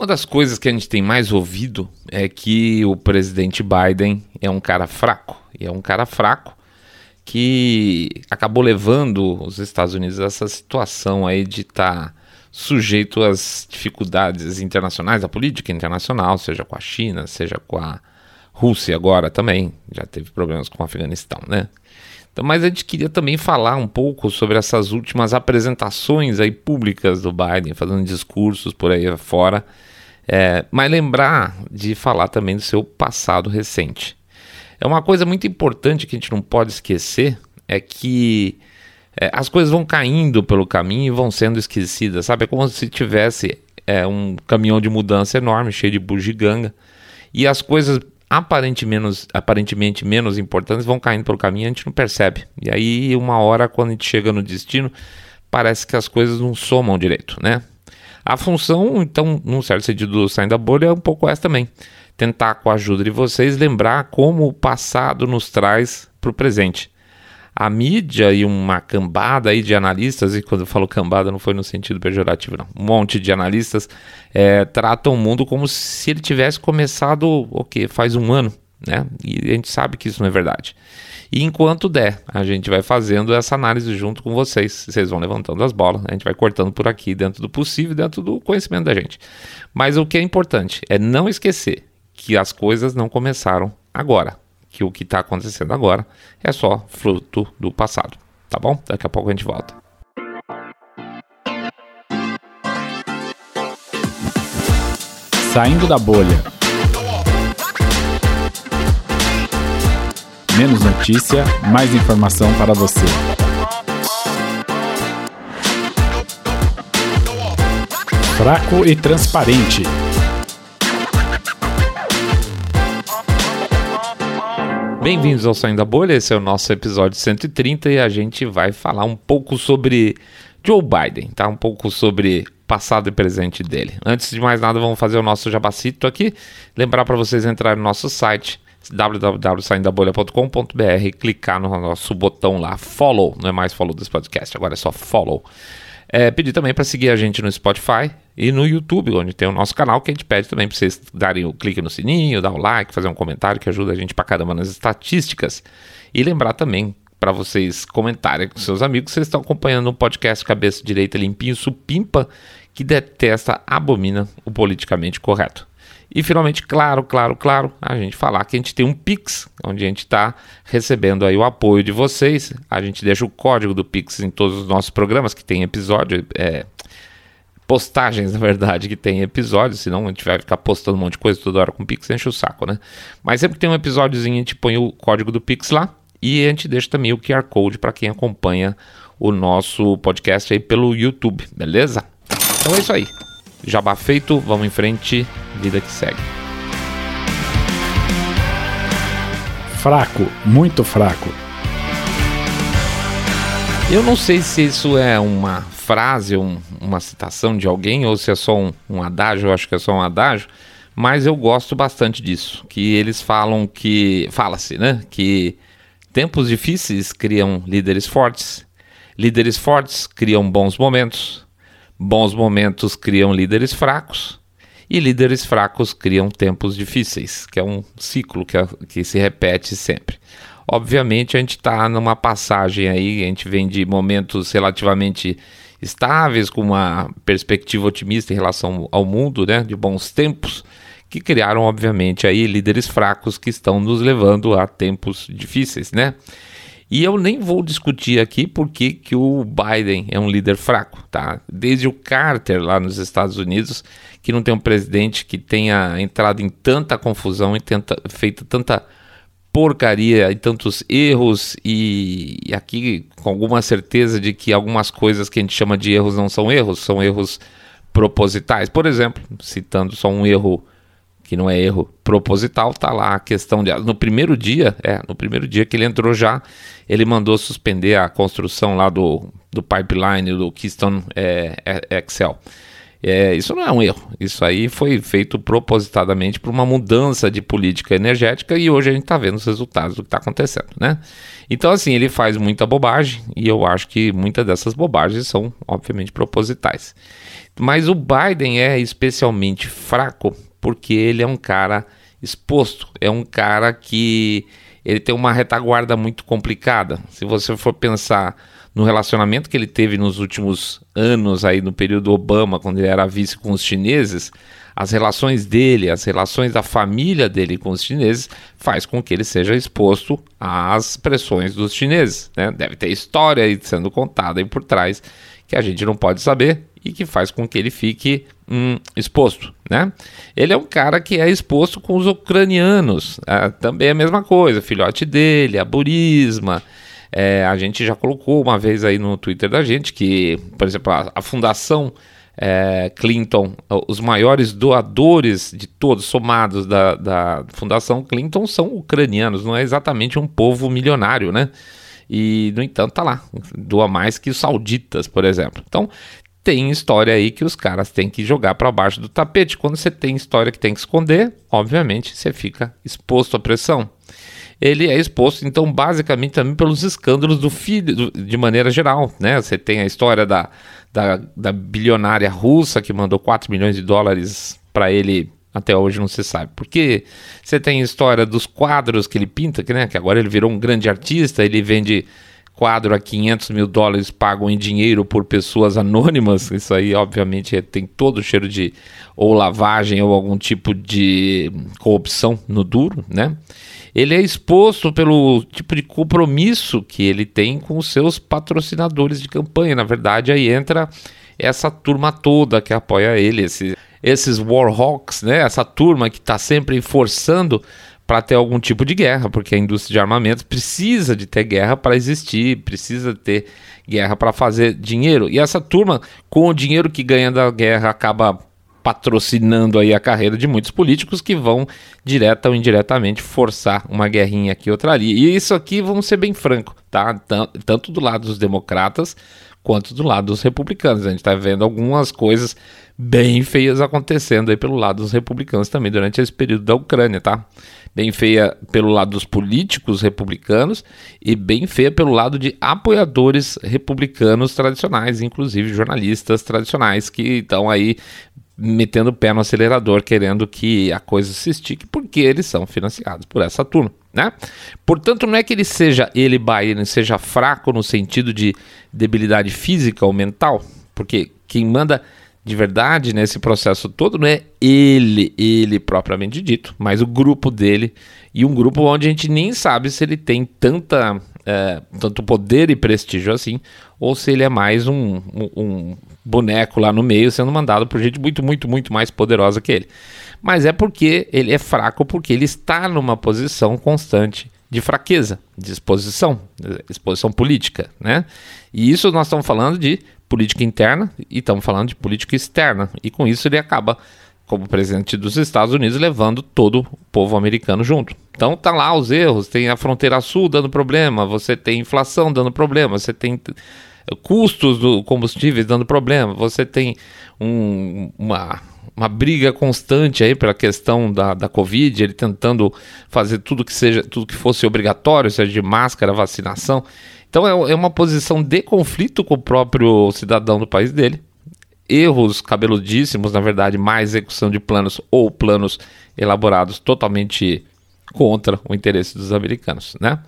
Uma das coisas que a gente tem mais ouvido é que o presidente Biden é um cara fraco. E é um cara fraco que acabou levando os Estados Unidos a essa situação aí de estar tá sujeito às dificuldades internacionais, da política internacional, seja com a China, seja com a Rússia agora também. Já teve problemas com o Afeganistão, né? Então, mas a gente queria também falar um pouco sobre essas últimas apresentações aí públicas do Biden, fazendo discursos por aí fora, é, mas lembrar de falar também do seu passado recente. É uma coisa muito importante que a gente não pode esquecer, é que é, as coisas vão caindo pelo caminho e vão sendo esquecidas, sabe? É como se tivesse é, um caminhão de mudança enorme, cheio de bugiganga, e as coisas aparentemente menos, aparentemente menos importantes vão caindo pelo caminho e a gente não percebe. E aí, uma hora, quando a gente chega no destino, parece que as coisas não somam direito, né? A função, então, num certo sentido, do Saindo da Bolha é um pouco essa também. Tentar, com a ajuda de vocês, lembrar como o passado nos traz para o presente a mídia e uma cambada aí de analistas, e quando eu falo cambada não foi no sentido pejorativo, não. Um monte de analistas é, tratam o mundo como se ele tivesse começado o que faz um ano, né? E a gente sabe que isso não é verdade. E enquanto der, a gente vai fazendo essa análise junto com vocês. Vocês vão levantando as bolas, a gente vai cortando por aqui, dentro do possível, dentro do conhecimento da gente. Mas o que é importante é não esquecer que as coisas não começaram agora que o que está acontecendo agora é só fruto do passado, tá bom? Daqui a pouco a gente volta. Saindo da bolha. Menos notícia, mais informação para você. Fraco e transparente. Bem-vindos ao Saindo da Bolha, esse é o nosso episódio 130 e a gente vai falar um pouco sobre Joe Biden, tá? Um pouco sobre passado e presente dele. Antes de mais nada, vamos fazer o nosso jabacito aqui. Lembrar para vocês entrarem no nosso site www.saindabolha.com.br clicar no nosso botão lá, follow, não é mais follow desse podcast, agora é só follow. É, pedir também para seguir a gente no Spotify e no YouTube, onde tem o nosso canal, que a gente pede também para vocês darem o clique no sininho, dar o like, fazer um comentário, que ajuda a gente para caramba nas estatísticas. E lembrar também para vocês comentarem com seus amigos, vocês estão acompanhando um podcast Cabeça Direita Limpinho Supimpa, que detesta, abomina o politicamente correto. E finalmente, claro, claro, claro, a gente falar que a gente tem um Pix, onde a gente está recebendo aí o apoio de vocês. A gente deixa o código do Pix em todos os nossos programas, que tem episódio, é, postagens, na verdade, que tem episódios, senão a gente vai ficar postando um monte de coisa toda hora com o Pix, enche o saco, né? Mas sempre que tem um episódiozinho, a gente põe o código do Pix lá e a gente deixa também o QR Code para quem acompanha o nosso podcast aí pelo YouTube, beleza? Então é isso aí. Jabá feito, vamos em frente, vida que segue. Fraco, muito fraco. Eu não sei se isso é uma frase, um, uma citação de alguém, ou se é só um, um adágio, eu acho que é só um adágio, mas eu gosto bastante disso. Que eles falam que. Fala-se, né? Que tempos difíceis criam líderes fortes, líderes fortes criam bons momentos, Bons momentos criam líderes fracos e líderes fracos criam tempos difíceis, que é um ciclo que, que se repete sempre. Obviamente, a gente está numa passagem aí, a gente vem de momentos relativamente estáveis, com uma perspectiva otimista em relação ao mundo, né, de bons tempos, que criaram, obviamente, aí líderes fracos que estão nos levando a tempos difíceis, né? E eu nem vou discutir aqui porque que o Biden é um líder fraco, tá? Desde o Carter lá nos Estados Unidos, que não tem um presidente que tenha entrado em tanta confusão e tenta, feito tanta porcaria e tantos erros e, e, aqui com alguma certeza de que algumas coisas que a gente chama de erros não são erros, são erros propositais. Por exemplo, citando só um erro que não é erro proposital, tá lá a questão de no primeiro dia, é, no primeiro dia que ele entrou já, ele mandou suspender a construção lá do, do pipeline do Keystone é, é, Excel. É, isso não é um erro. Isso aí foi feito propositadamente por uma mudança de política energética e hoje a gente está vendo os resultados do que está acontecendo, né? Então, assim, ele faz muita bobagem e eu acho que muitas dessas bobagens são, obviamente, propositais. Mas o Biden é especialmente fraco porque ele é um cara exposto, é um cara que ele tem uma retaguarda muito complicada. Se você for pensar no relacionamento que ele teve nos últimos anos aí no período Obama, quando ele era vice com os chineses, as relações dele, as relações da família dele com os chineses, faz com que ele seja exposto às pressões dos chineses. Né? Deve ter história aí sendo contada aí por trás que a gente não pode saber e que faz com que ele fique hum, exposto, né? Ele é um cara que é exposto com os ucranianos, é, também é a mesma coisa, filhote dele, a Burisma, é, a gente já colocou uma vez aí no Twitter da gente que, por exemplo, a, a Fundação é, Clinton, os maiores doadores de todos, somados da, da Fundação Clinton, são ucranianos, não é exatamente um povo milionário, né? E, no entanto, tá lá, doa mais que os sauditas, por exemplo. Então, tem história aí que os caras têm que jogar para baixo do tapete. Quando você tem história que tem que esconder, obviamente você fica exposto à pressão ele é exposto, então, basicamente também pelos escândalos do filho, de maneira geral, né? Você tem a história da, da, da bilionária russa que mandou 4 milhões de dólares para ele até hoje não se sabe. Porque você tem a história dos quadros que ele pinta, que, né, que agora ele virou um grande artista, ele vende quadro a 500 mil dólares pago em dinheiro por pessoas anônimas. Isso aí, obviamente, tem todo o cheiro de ou lavagem ou algum tipo de corrupção no duro, né? Ele é exposto pelo tipo de compromisso que ele tem com os seus patrocinadores de campanha. Na verdade, aí entra essa turma toda que apoia ele, esse, esses Warhawks, né? essa turma que está sempre forçando para ter algum tipo de guerra, porque a indústria de armamentos precisa de ter guerra para existir, precisa ter guerra para fazer dinheiro. E essa turma, com o dinheiro que ganha da guerra, acaba patrocinando aí a carreira de muitos políticos que vão direta ou indiretamente forçar uma guerrinha aqui outra ali. E isso aqui, vamos ser bem franco, tá? Tanto do lado dos democratas quanto do lado dos republicanos. A gente está vendo algumas coisas bem feias acontecendo aí pelo lado dos republicanos também durante esse período da Ucrânia, tá? Bem feia pelo lado dos políticos republicanos e bem feia pelo lado de apoiadores republicanos tradicionais, inclusive jornalistas tradicionais que estão aí metendo o pé no acelerador, querendo que a coisa se estique, porque eles são financiados por essa turma. Né? Portanto, não é que ele seja, ele, Biden, seja fraco no sentido de debilidade física ou mental, porque quem manda de verdade nesse processo todo não é ele, ele propriamente dito, mas o grupo dele e um grupo onde a gente nem sabe se ele tem tanta, é, tanto poder e prestígio assim, ou se ele é mais um, um, um boneco lá no meio sendo mandado por gente muito, muito, muito mais poderosa que ele. Mas é porque ele é fraco, porque ele está numa posição constante de fraqueza, de exposição, exposição política, né? E isso nós estamos falando de política interna e estamos falando de política externa. E com isso ele acaba, como presidente dos Estados Unidos, levando todo o povo americano junto. Então tá lá os erros, tem a fronteira sul dando problema, você tem inflação dando problema, você tem custos do combustível dando problema, você tem um, uma, uma briga constante aí pela questão da, da Covid, ele tentando fazer tudo que seja, tudo que fosse obrigatório, seja de máscara, vacinação. Então é, é uma posição de conflito com o próprio cidadão do país dele. Erros cabeludíssimos, na verdade, má execução de planos ou planos elaborados totalmente contra o interesse dos americanos, né?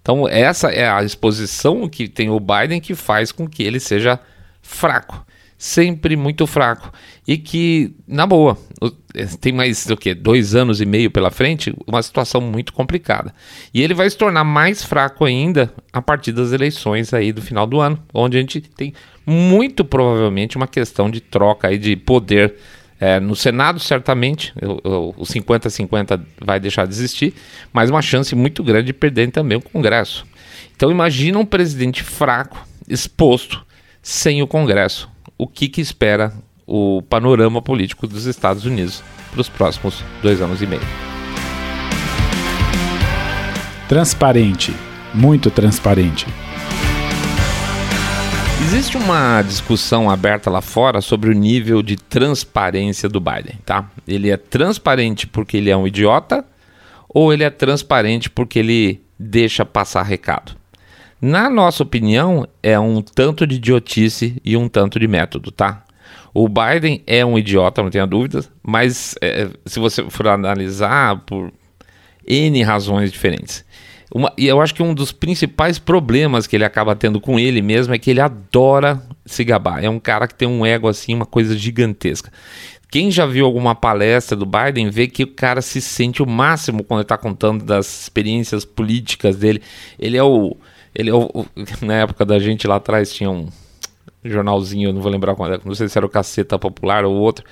Então, essa é a exposição que tem o Biden que faz com que ele seja fraco. Sempre muito fraco. E que, na boa, tem mais o que? Dois anos e meio pela frente, uma situação muito complicada. E ele vai se tornar mais fraco ainda a partir das eleições aí do final do ano, onde a gente tem muito provavelmente uma questão de troca aí de poder é, no Senado, certamente, o, o 50-50 vai deixar de existir, mas uma chance muito grande de perder também o Congresso. Então, imagina um presidente fraco, exposto, sem o Congresso. O que, que espera o panorama político dos Estados Unidos para os próximos dois anos e meio? Transparente, muito transparente. Existe uma discussão aberta lá fora sobre o nível de transparência do Biden, tá? Ele é transparente porque ele é um idiota ou ele é transparente porque ele deixa passar recado? Na nossa opinião, é um tanto de idiotice e um tanto de método, tá? O Biden é um idiota, não tenha dúvidas, mas é, se você for analisar por N razões diferentes. Uma, e eu acho que um dos principais problemas que ele acaba tendo com ele mesmo é que ele adora se gabar. É um cara que tem um ego assim, uma coisa gigantesca. Quem já viu alguma palestra do Biden vê que o cara se sente o máximo quando ele está contando das experiências políticas dele. Ele é o. Ele é o, na época da gente lá atrás tinha um jornalzinho, não vou lembrar qual não sei se era o Caceta Popular ou outro,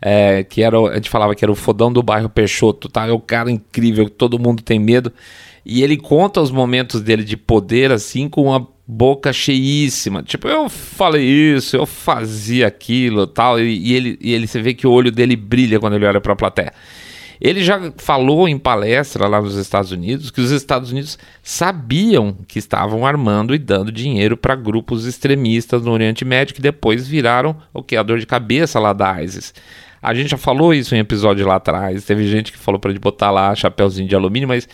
é, que era, a gente falava que era o fodão do bairro Peixoto, tá? É o cara incrível, todo mundo tem medo. E ele conta os momentos dele de poder assim com uma boca cheíssima. Tipo, eu falei isso, eu fazia aquilo tal. E, e ele, e ele, você vê que o olho dele brilha quando ele olha para a plateia. Ele já falou em palestra lá nos Estados Unidos que os Estados Unidos sabiam que estavam armando e dando dinheiro para grupos extremistas no Oriente Médio que depois viraram o que a dor de cabeça lá da ISIS. A gente já falou isso em episódio lá atrás. Teve gente que falou para ele botar lá chapéuzinho de alumínio, mas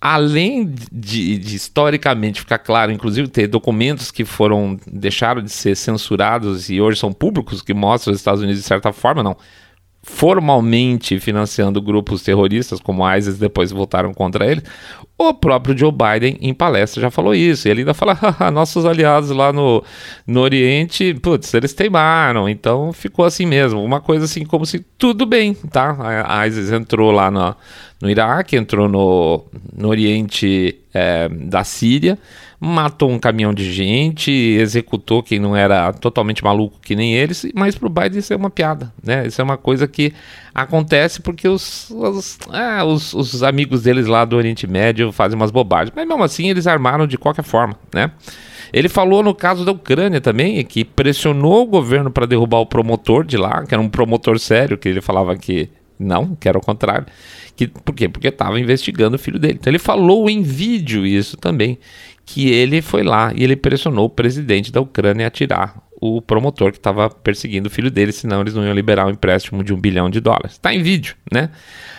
além de, de, historicamente ficar claro, inclusive ter documentos que foram deixaram de ser censurados e hoje são públicos que mostram os Estados Unidos de certa forma não formalmente financiando grupos terroristas como a ISIS depois voltaram contra ele. O próprio Joe Biden em palestra já falou isso. E ele ainda fala: nossos aliados lá no, no Oriente, putz, eles teimaram. Então ficou assim mesmo. Uma coisa assim como se tudo bem, tá? A ISIS entrou lá no, no Iraque, entrou no, no Oriente é, da Síria matou um caminhão de gente, executou quem não era totalmente maluco que nem eles, mas pro Biden isso é uma piada, né? Isso é uma coisa que acontece porque os, os, é, os, os amigos deles lá do Oriente Médio fazem umas bobagens, mas mesmo assim eles armaram de qualquer forma, né? Ele falou no caso da Ucrânia também, que pressionou o governo para derrubar o promotor de lá, que era um promotor sério, que ele falava que não, que era o contrário. Que, por quê? Porque estava investigando o filho dele. Então ele falou em vídeo isso também, que ele foi lá e ele pressionou o presidente da Ucrânia a tirar o promotor que estava perseguindo o filho dele, senão eles não iam liberar um empréstimo de um bilhão de dólares. Está em vídeo, né?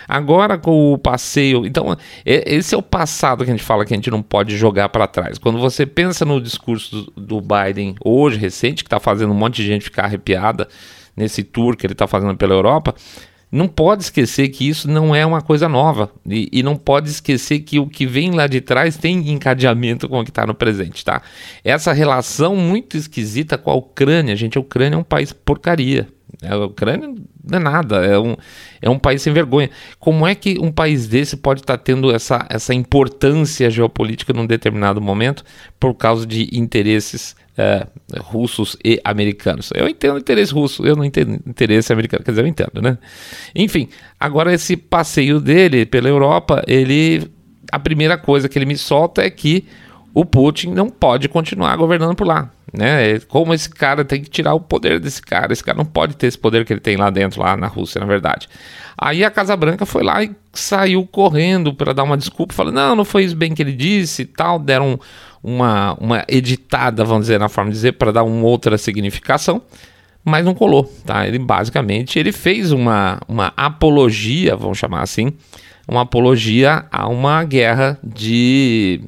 Agora com o passeio, então esse é o passado que a gente fala que a gente não pode jogar para trás. Quando você pensa no discurso do, Biden hoje recente, que está fazendo um monte de gente ficar arrepiada nesse tour que ele está fazendo pela Europa, não pode esquecer que isso não é uma coisa nova e, e, não pode esquecer que o que vem lá de trás tem encadeamento com o que está no presente, tá? Essa relação muito esquisita com a Ucrânia, gente, a Ucrânia é um país porcaria. A Ucrânia não é nada, é um, é um país sem vergonha. Como é que um país desse pode estar tá tendo essa, essa importância geopolítica num determinado momento por causa de interesses é, russos e americanos. Eu entendo interesse russo, eu não entendo interesse americano, quer dizer, eu entendo, né? Enfim, agora esse passeio dele pela Europa, ele. A primeira coisa que ele me solta é que o Putin não pode continuar governando por lá. Né? Como esse cara tem que tirar o poder desse cara. Esse cara não pode ter esse poder que ele tem lá dentro, lá na Rússia, na verdade. Aí a Casa Branca foi lá e saiu correndo para dar uma desculpa, falando: não, não foi isso bem que ele disse e tal. Deram uma, uma editada, vamos dizer, na forma de dizer, para dar uma outra significação, mas não colou, tá? Ele basicamente ele fez uma, uma apologia, vamos chamar assim, uma apologia a uma guerra de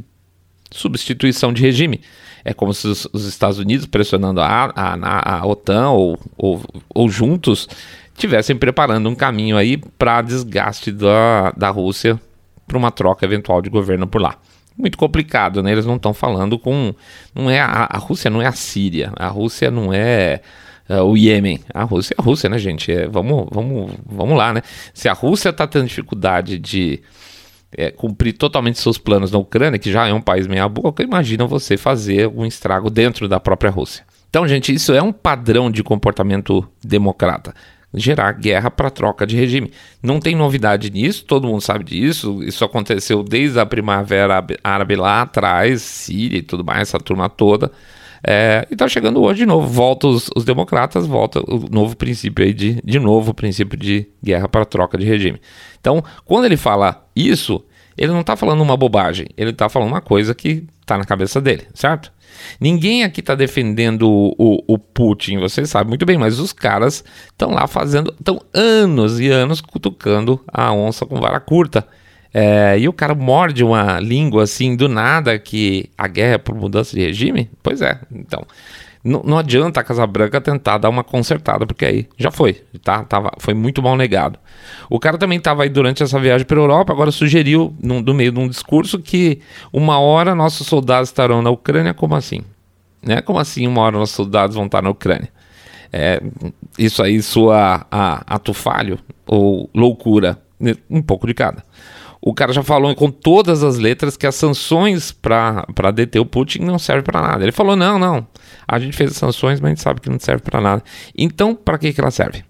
substituição de regime. É como se os, os Estados Unidos pressionando a, a, a OTAN ou, ou, ou juntos estivessem preparando um caminho aí para desgaste da, da Rússia para uma troca eventual de governo por lá muito complicado, né? Eles não estão falando com. Não é a, a, Rússia não é a Síria, a Rússia não é uh, o Iêmen. A Rússia é a Rússia, né, gente? É, vamos, vamos, vamos lá, né? Se a Rússia está tendo dificuldade de é, cumprir totalmente seus planos na Ucrânia, que já é um país meia boca, imagina você fazer um estrago dentro da própria Rússia. Então, gente, isso é um padrão de comportamento democrata gerar guerra para troca de regime. Não tem novidade nisso, todo mundo sabe disso. Isso aconteceu desde a primavera árabe lá atrás, Síria e tudo mais, essa turma toda. É, e está chegando hoje de novo. Volta os, os, democratas, volta o novo princípio aí de, de novo, o princípio de guerra para troca de regime. Então, quando ele fala isso, ele não está falando uma bobagem, ele está falando uma coisa que está na cabeça dele, certo? Ninguém aqui está defendendo o, o, o, Putin, você sabe muito bem, mas os caras estão lá fazendo, estão anos e anos cutucando a onça com vara curta. É, e o cara morde uma língua assim do nada que a guerra é por mudança de regime? Pois é, então. Não, não adianta a Casa Branca tentar dar uma consertada, porque aí já foi, tá? Tava, foi muito mal negado. O cara também estava aí durante essa viagem para a Europa, agora sugeriu, no, no meio de um discurso, que uma hora nossos soldados estarão na Ucrânia. Como assim? Né? Como assim uma hora nossos soldados vão estar na Ucrânia? É, isso aí sua a, ato falho ou loucura? Um pouco de cada o cara já falou com todas as letras que as sanções para deter o Putin não servem para nada. Ele falou: não, não, a gente fez as sanções, mas a gente sabe que não serve para nada. Então, para que, que elas servem?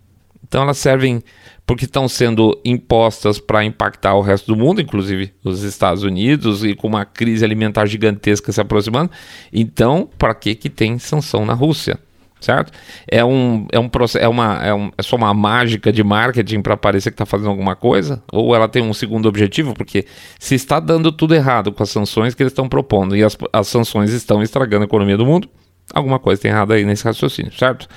Então, elas servem porque estão sendo impostas para impactar o resto do mundo, inclusive os Estados Unidos, e com uma crise alimentar gigantesca se aproximando. Então, para que, que tem sanção na Rússia? Certo? É um é um é uma é, um, é só uma mágica de marketing para parecer que está fazendo alguma coisa ou ela tem um segundo objetivo porque se está dando tudo errado com as sanções que eles estão propondo e as, as sanções estão estragando a economia do mundo alguma coisa tem errado aí nesse raciocínio, certo?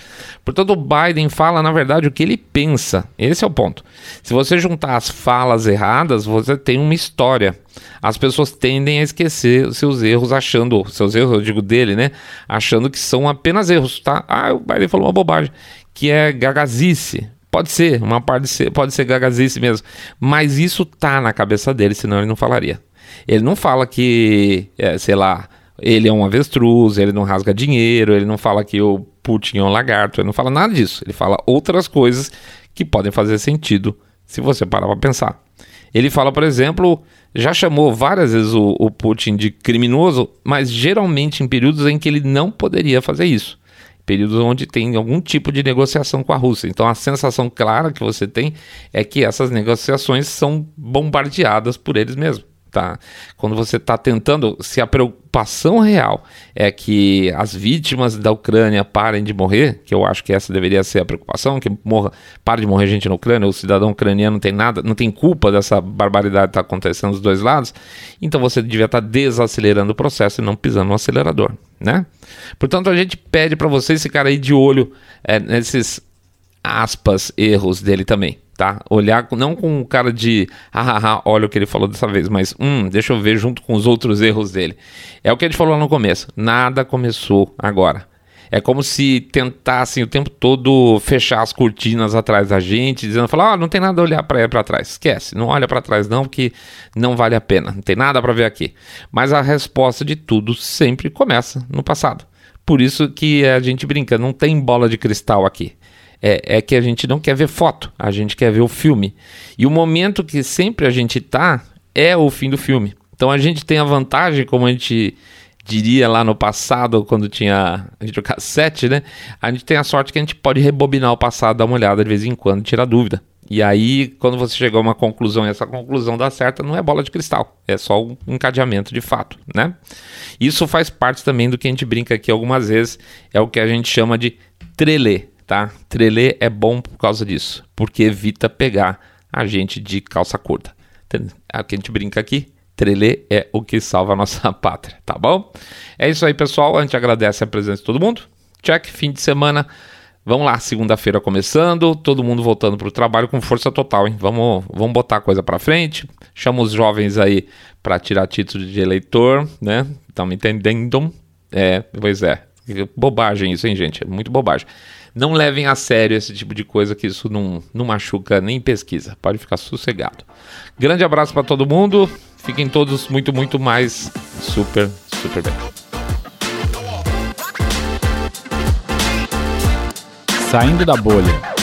Portanto, o Biden fala, na verdade, o que ele pensa. Esse é o ponto. Se você juntar as falas erradas, você tem uma história. As pessoas tendem a esquecer seus erros, achando, seus erros, eu digo dele, né? Achando que são apenas erros, tá? Ah, o Biden falou uma bobagem, que é gagazice. Pode ser, uma parte ser, pode ser gagazice mesmo. Mas isso tá na cabeça dele, senão ele não falaria. Ele não fala que, é, sei lá, ele é um avestruz, ele não rasga dinheiro, ele não fala que o Putin é um lagarto, ele não fala nada disso. Ele fala outras coisas que podem fazer sentido se você parar para pensar. Ele fala, por exemplo, já chamou várias vezes o, o, Putin de criminoso, mas geralmente em períodos em que ele não poderia fazer isso. Períodos onde tem algum tipo de negociação com a Rússia. Então a sensação clara que você tem é que essas negociações são bombardeadas por eles mesmos tá? Quando você está tentando, se a preocupação real é que as vítimas da Ucrânia parem de morrer, que eu acho que essa deveria ser a preocupação, que morra, pare de morrer gente na Ucrânia, o cidadão ucraniano não tem nada, não tem culpa dessa barbaridade que está acontecendo dos dois lados, então você devia estar tá desacelerando o processo e não pisando no acelerador, né? Portanto, a gente pede para vocês ficarem aí de olho é, nesses aspas erros dele também tá? Olhar não com o cara de hahaha, olha o que ele falou dessa vez, mas hum, deixa eu ver junto com os outros erros dele. É o que ele falou no começo. Nada começou agora. É como se tentassem o tempo todo fechar as cortinas atrás da gente, dizendo, falar, ah, não tem nada a olhar para trás. Esquece, não olha para trás não, porque não vale a pena. Não tem nada para ver aqui. Mas a resposta de tudo sempre começa no passado. Por isso que a gente brinca, não tem bola de cristal aqui é, é, que a gente não quer ver foto, a gente quer ver o filme. E o momento que sempre a gente tá é o fim do filme. Então a gente tem a vantagem, como a gente diria lá no passado, quando tinha a gente o cassete, né? A gente tem a sorte que a gente pode rebobinar o passado, dar uma olhada de vez em quando, tirar dúvida. E aí, quando você chegou a uma conclusão e essa conclusão dá certa, não é bola de cristal, é só um encadeamento de fato, né? Isso faz parte também do que a gente brinca aqui algumas vezes, é o que a gente chama de trelê tá? Trelê é bom por causa disso, porque evita pegar a gente de calça curta. É o que a gente brinca aqui. Trelê é o que salva a nossa pátria, tá bom? É isso aí, pessoal. A gente agradece a presença de todo mundo. Check, fim de semana. Vamos lá, segunda-feira começando, todo mundo voltando para o trabalho com força total, hein? Vamos, vamos botar a coisa para frente. Chama os jovens aí para tirar título de eleitor, né? Estão me entendendo? É, pois é. Bobagem isso, hein, gente? É muito bobagem. Não levem a sério esse tipo de coisa, que isso não, não machuca nem pesquisa. Pode ficar sossegado. Grande abraço para todo mundo. Fiquem todos muito, muito mais super, super bem. Saindo da bolha.